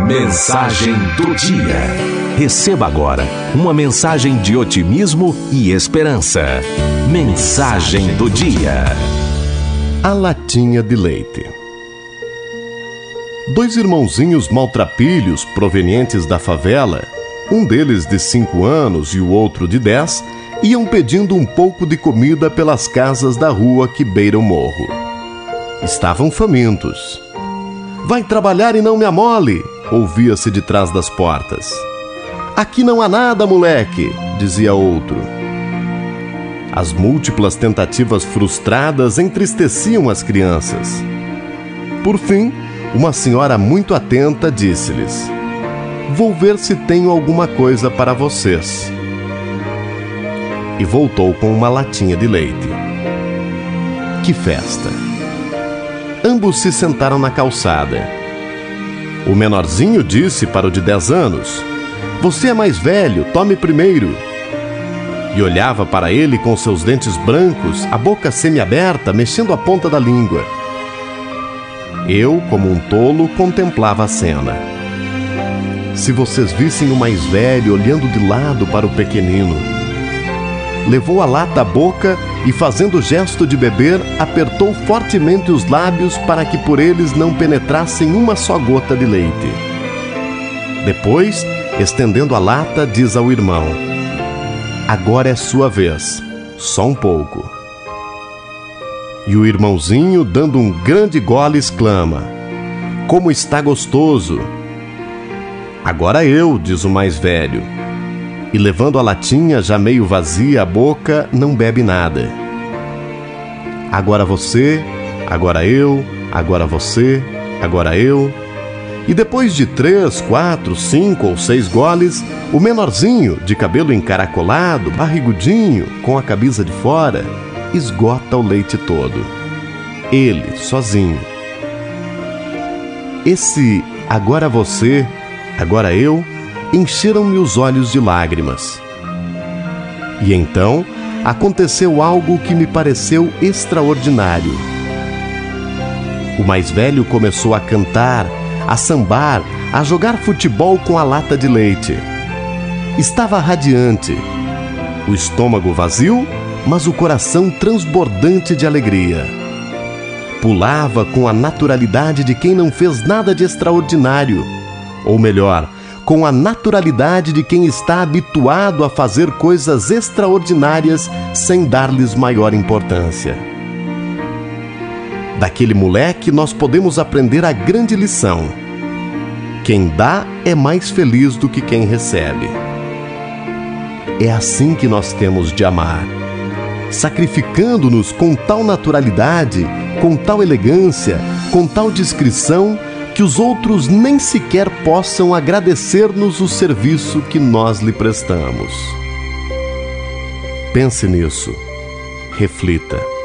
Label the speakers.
Speaker 1: Mensagem do dia. Receba agora uma mensagem de otimismo e esperança. Mensagem do dia.
Speaker 2: A latinha de leite. Dois irmãozinhos maltrapilhos provenientes da favela, um deles de cinco anos e o outro de dez, iam pedindo um pouco de comida pelas casas da rua que beira o morro. Estavam famintos. Vai trabalhar e não me amole, ouvia-se de trás das portas. Aqui não há nada, moleque, dizia outro. As múltiplas tentativas frustradas entristeciam as crianças. Por fim, uma senhora muito atenta disse-lhes: Vou ver se tenho alguma coisa para vocês. E voltou com uma latinha de leite. Que festa! Ambos se sentaram na calçada. O menorzinho disse para o de 10 anos: Você é mais velho, tome primeiro. E olhava para ele com seus dentes brancos, a boca semiaberta, mexendo a ponta da língua. Eu, como um tolo, contemplava a cena. Se vocês vissem o mais velho olhando de lado para o pequenino, levou a lata à boca e, fazendo gesto de beber, apertou fortemente os lábios para que por eles não penetrassem uma só gota de leite. Depois, estendendo a lata, diz ao irmão: Agora é sua vez, só um pouco. E o irmãozinho, dando um grande gole, exclama: Como está gostoso! Agora eu, diz o mais velho e levando a latinha já meio vazia a boca, não bebe nada. Agora você, agora eu, agora você, agora eu. E depois de três, quatro, cinco ou seis goles, o menorzinho, de cabelo encaracolado, barrigudinho, com a cabeça de fora, esgota o leite todo. Ele, sozinho. Esse agora você, agora eu, encheram-me os olhos de lágrimas. E então aconteceu algo que me pareceu extraordinário. O mais velho começou a cantar, a sambar, a jogar futebol com a lata de leite. Estava radiante, o estômago vazio, mas o coração transbordante de alegria. Pulava com a naturalidade de quem não fez nada de extraordinário, ou melhor, com a naturalidade de quem está habituado a fazer coisas extraordinárias sem dar-lhes maior importância. Daquele moleque nós podemos aprender a grande lição: quem dá é mais feliz do que quem recebe. É assim que nós temos de amar, sacrificando-nos com tal naturalidade, com tal elegância, com tal discrição que os outros nem sequer possam agradecer-nos o serviço que nós lhe prestamos. Pense nisso. Reflita.